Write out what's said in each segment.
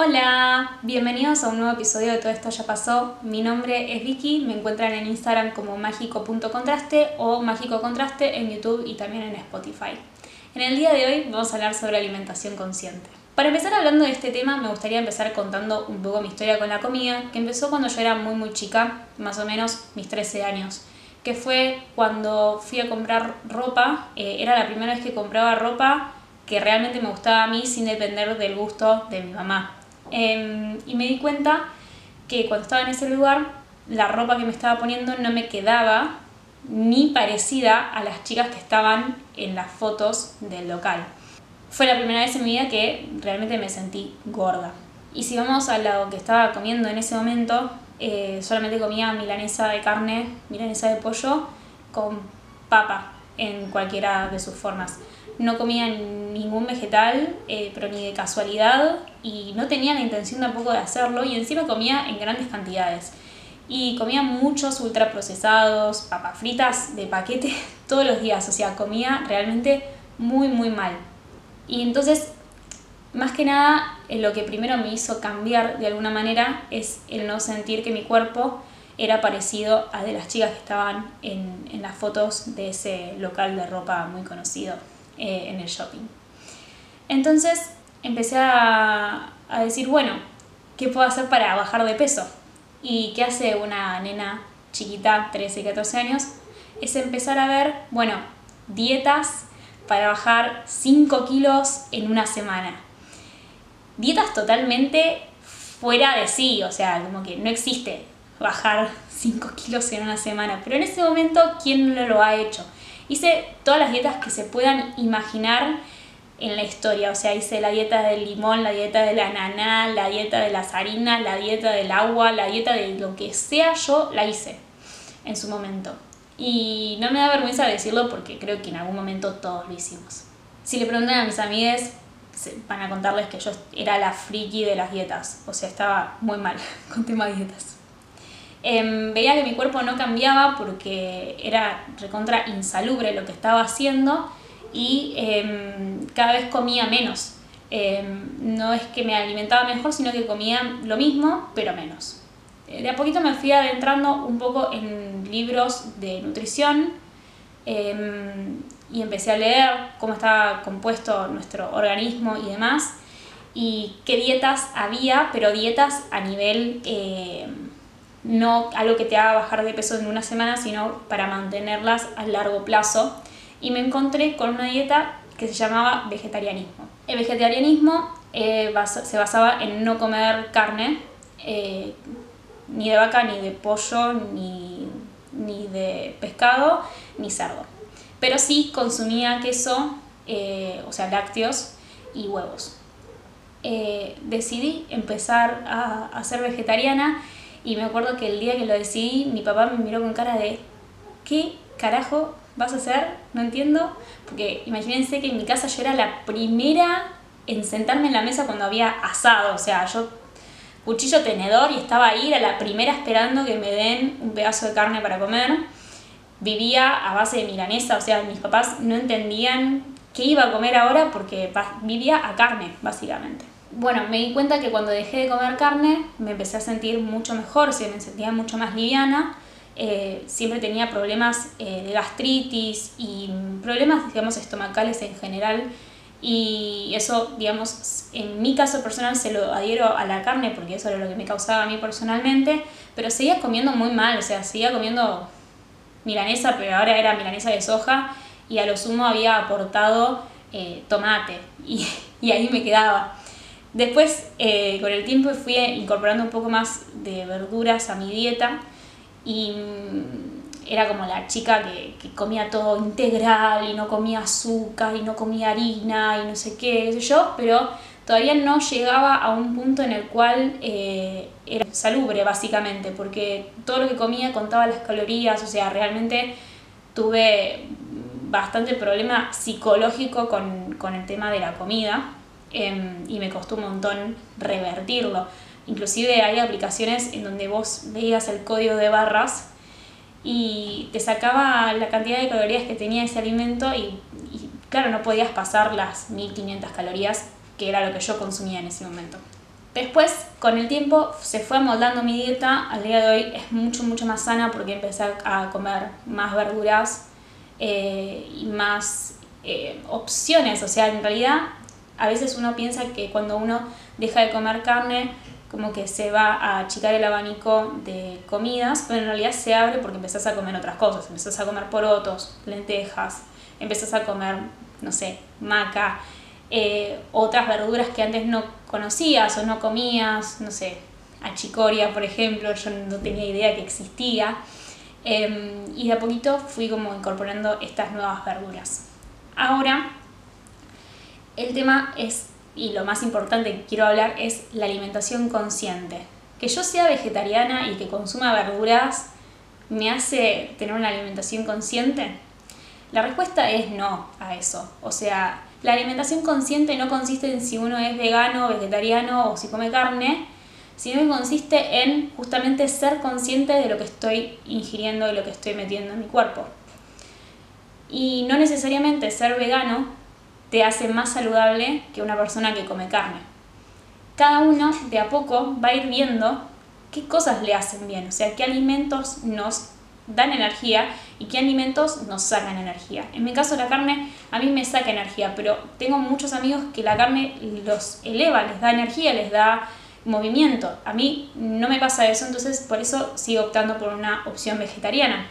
Hola, bienvenidos a un nuevo episodio de Todo esto ya pasó. Mi nombre es Vicky, me encuentran en Instagram como mágico.contraste o mágico contraste en YouTube y también en Spotify. En el día de hoy vamos a hablar sobre alimentación consciente. Para empezar hablando de este tema, me gustaría empezar contando un poco mi historia con la comida, que empezó cuando yo era muy muy chica, más o menos mis 13 años, que fue cuando fui a comprar ropa, eh, era la primera vez que compraba ropa que realmente me gustaba a mí sin depender del gusto de mi mamá. Em, y me di cuenta que cuando estaba en ese lugar, la ropa que me estaba poniendo no me quedaba ni parecida a las chicas que estaban en las fotos del local. Fue la primera vez en mi vida que realmente me sentí gorda. Y si vamos a lo que estaba comiendo en ese momento, eh, solamente comía milanesa de carne, milanesa de pollo con papa en cualquiera de sus formas no comía ningún vegetal, eh, pero ni de casualidad, y no tenía la intención tampoco de hacerlo, y encima comía en grandes cantidades. Y comía muchos ultraprocesados, papas fritas de paquete todos los días, o sea, comía realmente muy, muy mal. Y entonces, más que nada, eh, lo que primero me hizo cambiar de alguna manera es el no sentir que mi cuerpo era parecido al de las chicas que estaban en, en las fotos de ese local de ropa muy conocido. Eh, en el shopping. Entonces empecé a, a decir, bueno, ¿qué puedo hacer para bajar de peso? ¿Y qué hace una nena chiquita, 13, 14 años? Es empezar a ver, bueno, dietas para bajar 5 kilos en una semana. Dietas totalmente fuera de sí, o sea, como que no existe bajar 5 kilos en una semana. Pero en ese momento, ¿quién lo ha hecho? Hice todas las dietas que se puedan imaginar en la historia, o sea, hice la dieta del limón, la dieta de la ananá, la dieta de las harinas, la dieta del agua, la dieta de lo que sea, yo la hice en su momento. Y no me da vergüenza decirlo porque creo que en algún momento todos lo hicimos. Si le preguntan a mis amigas, van a contarles que yo era la friki de las dietas, o sea, estaba muy mal con tema de dietas. Em, veía que mi cuerpo no cambiaba porque era recontra insalubre lo que estaba haciendo y em, cada vez comía menos. Em, no es que me alimentaba mejor, sino que comía lo mismo, pero menos. Eh, de a poquito me fui adentrando un poco en libros de nutrición y empecé a leer cómo estaba compuesto nuestro organismo y demás, y qué dietas había, pero dietas a nivel no algo que te haga bajar de peso en una semana, sino para mantenerlas a largo plazo. Y me encontré con una dieta que se llamaba vegetarianismo. El vegetarianismo eh, se basaba en no comer carne, eh, ni de vaca, ni de pollo, ni, ni, de pescado, ni cerdo. Pero sí consumía queso, eh, o sea, lácteos y huevos. decidí empezar a, a ser vegetariana y me acuerdo que el día que lo decidí, mi papá me miró con cara de, ¿qué carajo vas a hacer? No entiendo. Porque imagínense que en mi casa yo era la primera en sentarme en la mesa cuando había asado. O sea, yo cuchillo tenedor y estaba ahí, era la primera esperando que me den un pedazo de carne para comer. Vivía a base de milanesa, o sea, mis papás no entendían qué iba a comer ahora porque vivía a carne, básicamente bueno, me di cuenta que cuando dejé de comer carne me empecé a sentir mucho mejor, se me sentía mucho más liviana. Eh, siempre tenía problemas eh, de gastritis y problemas, digamos, estomacales en general. Y eso, digamos, en mi caso personal se lo adhiero a la carne porque eso era lo que me causaba a mí personalmente. Pero seguía comiendo muy mal, o sea, seguía comiendo milanesa, pero ahora era milanesa de soja y a lo sumo había aportado eh, tomate y, y ahí me quedaba. Después, eh, con el tiempo, fui incorporando un poco más de verduras a mi dieta y mm, era como la chica que, comía todo integral y no comía azúcar y no comía harina y no sé qué, qué sé yo, pero todavía no llegaba a un punto en el cual eh, era salubre básicamente, porque todo lo que comía contaba las calorías, o sea, realmente tuve bastante problema psicológico con, con el tema de la comida Em, y me costó un montón revertirlo. Inclusive hay aplicaciones en donde vos veías el código de barras y te sacaba la cantidad de calorías que tenía ese alimento y, claro, no podías pasar las 1500 calorías que era lo que yo consumía en ese momento. Después, con el tiempo, se fue amoldando mi dieta. Al día de hoy es mucho, mucho más sana porque empecé a comer más verduras eh, y más eh, opciones. O sea, en realidad, a veces uno piensa que cuando uno deja de comer carne, como que se va a achicar el abanico de comidas, pero en realidad se abre porque empezás a comer otras cosas. Empezás a comer porotos, lentejas, empezás a comer, no sé, maca, eh, otras verduras que antes no conocías o no comías, no sé, achicoria, por ejemplo, yo no tenía idea que existía. Em, y de a poquito fui como incorporando estas nuevas verduras. Ahora, el tema es, y lo más importante que quiero hablar, es la alimentación consciente. Que yo sea vegetariana y que consuma verduras, ¿me hace tener una alimentación consciente? La respuesta es no a eso. O sea, la alimentación consciente no consiste en si uno es vegano, vegetariano o si come carne, sino que consiste en justamente ser consciente de lo que estoy ingiriendo y lo que estoy metiendo en mi cuerpo. Y no necesariamente ser vegano te hace más saludable que una persona que come carne. Cada uno de a poco va a ir viendo qué cosas le hacen bien, o sea, qué alimentos nos dan energía y qué alimentos nos sacan energía. En mi caso la carne a mí me saca energía, pero tengo muchos amigos que la carne los eleva, les da energía, les da movimiento. A mí no me pasa eso, entonces por eso sigo optando por una opción vegetariana.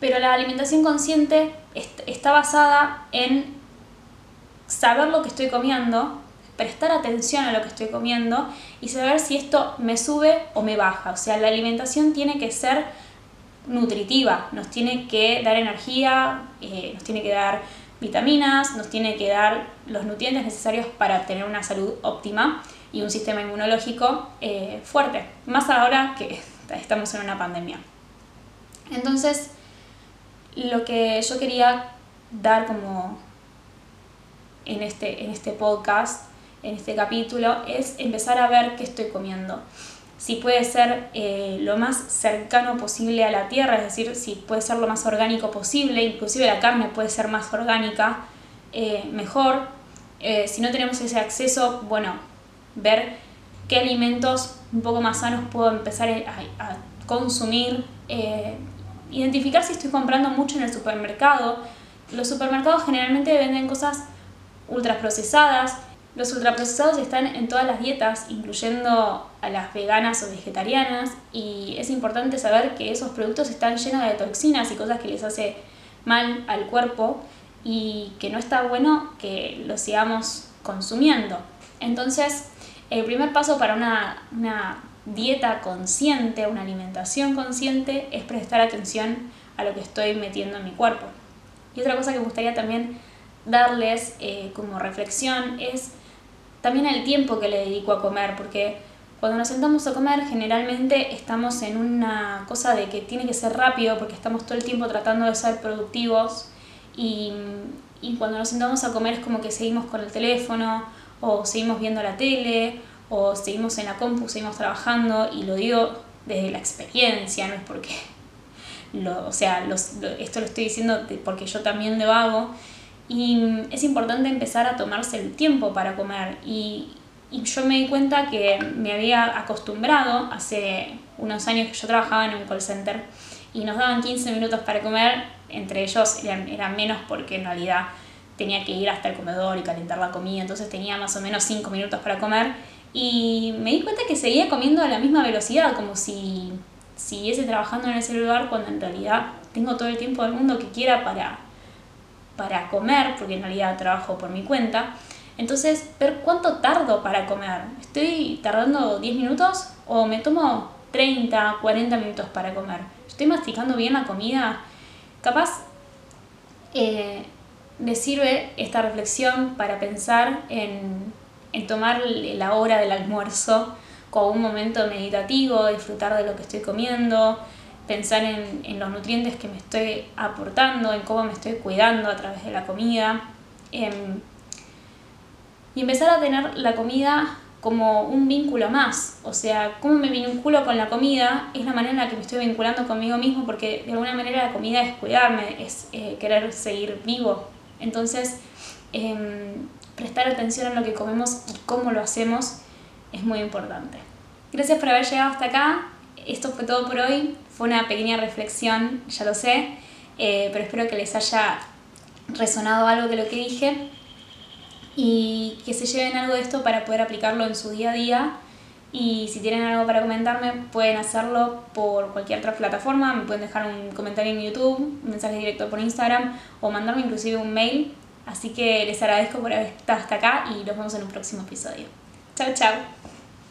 Pero la alimentación consciente está basada en saber lo que estoy comiendo, prestar atención a lo que estoy comiendo y saber si esto me sube o me baja. O sea, la alimentación tiene que ser nutritiva, nos tiene que dar energía, eh, nos tiene que dar vitaminas, nos tiene que dar los nutrientes necesarios para tener una salud óptima y un sistema inmunológico eh, fuerte, más ahora que estamos en una pandemia. Entonces, lo que yo quería dar como en este, en este podcast, en este capítulo, es empezar a ver qué estoy comiendo si puede ser eh, lo más cercano posible a la tierra, es decir, si puede ser lo más orgánico posible, inclusive la carne puede ser más orgánica, eh, mejor. Eh, si no tenemos ese acceso, bueno, ver qué alimentos un poco más sanos puedo empezar a, consumir, identificar si estoy comprando mucho en el supermercado. Los supermercados generalmente venden cosas ultraprocesadas, los ultraprocesados están en todas las dietas, incluyendo a las veganas o vegetarianas, y es importante saber que esos productos están llenos de toxinas y cosas que les hace mal al cuerpo y que no está bueno que los sigamos consumiendo. Entonces, el primer paso para una, una dieta consciente, una alimentación consciente, es prestar atención a lo que estoy metiendo en mi cuerpo. Y otra cosa que me gustaría también darles eh, como reflexión es también el tiempo que le dedico a comer, porque cuando nos sentamos a comer generalmente estamos en una cosa de que tiene que ser rápido porque estamos todo el tiempo tratando de ser productivos y, y cuando nos sentamos a comer es como que seguimos con el teléfono o seguimos viendo la tele o seguimos en la compu, seguimos trabajando y lo digo desde la experiencia, no es porque, lo, o sea, los, esto lo estoy diciendo porque yo también lo hago y es importante empezar a tomarse el tiempo para comer. Y, yo me di cuenta que me había acostumbrado, hace unos años que yo trabajaba en un call center, y nos daban 15 minutos para comer, entre ellos eran, menos porque en realidad tenía que ir hasta el comedor y calentar la comida, entonces tenía más o menos 5 minutos para comer. Y me di cuenta que seguía comiendo a la misma velocidad, como si siguiese trabajando en ese lugar cuando en realidad tengo todo el tiempo del mundo que quiera para, para comer, porque en realidad trabajo por mi cuenta. Entonces, ver cuánto tardo para comer. ¿Estoy tardando 10 minutos o me tomo 30, 40 minutos para comer? ¿Estoy masticando bien la comida? Capaz eh, me sirve esta reflexión para pensar en, en tomar la hora del almuerzo como un momento meditativo, disfrutar de lo que estoy comiendo, pensar en, los nutrientes que me estoy aportando, en cómo me estoy cuidando a través de la comida. Em, y empezar a tener la comida como un vínculo más. O sea, cómo me vinculo con la comida es la manera en la que me estoy vinculando conmigo mismo, porque de alguna manera la comida es cuidarme, es eh, querer seguir vivo. Entonces, em, prestar atención a lo que comemos y cómo lo hacemos es muy importante. Gracias por haber llegado hasta acá. Esto fue todo por hoy. Fue una pequeña reflexión, ya lo sé, eh, pero espero que les haya resonado algo de lo que dije y que se lleven algo de esto para poder aplicarlo en su día a día. Y si tienen algo para comentarme, pueden hacerlo por cualquier otra plataforma. Me pueden dejar un comentario en YouTube, un mensaje directo por Instagram o mandarme inclusive un mail. Así que les agradezco por haber estado hasta acá y nos vemos en un próximo episodio. Chao, chao.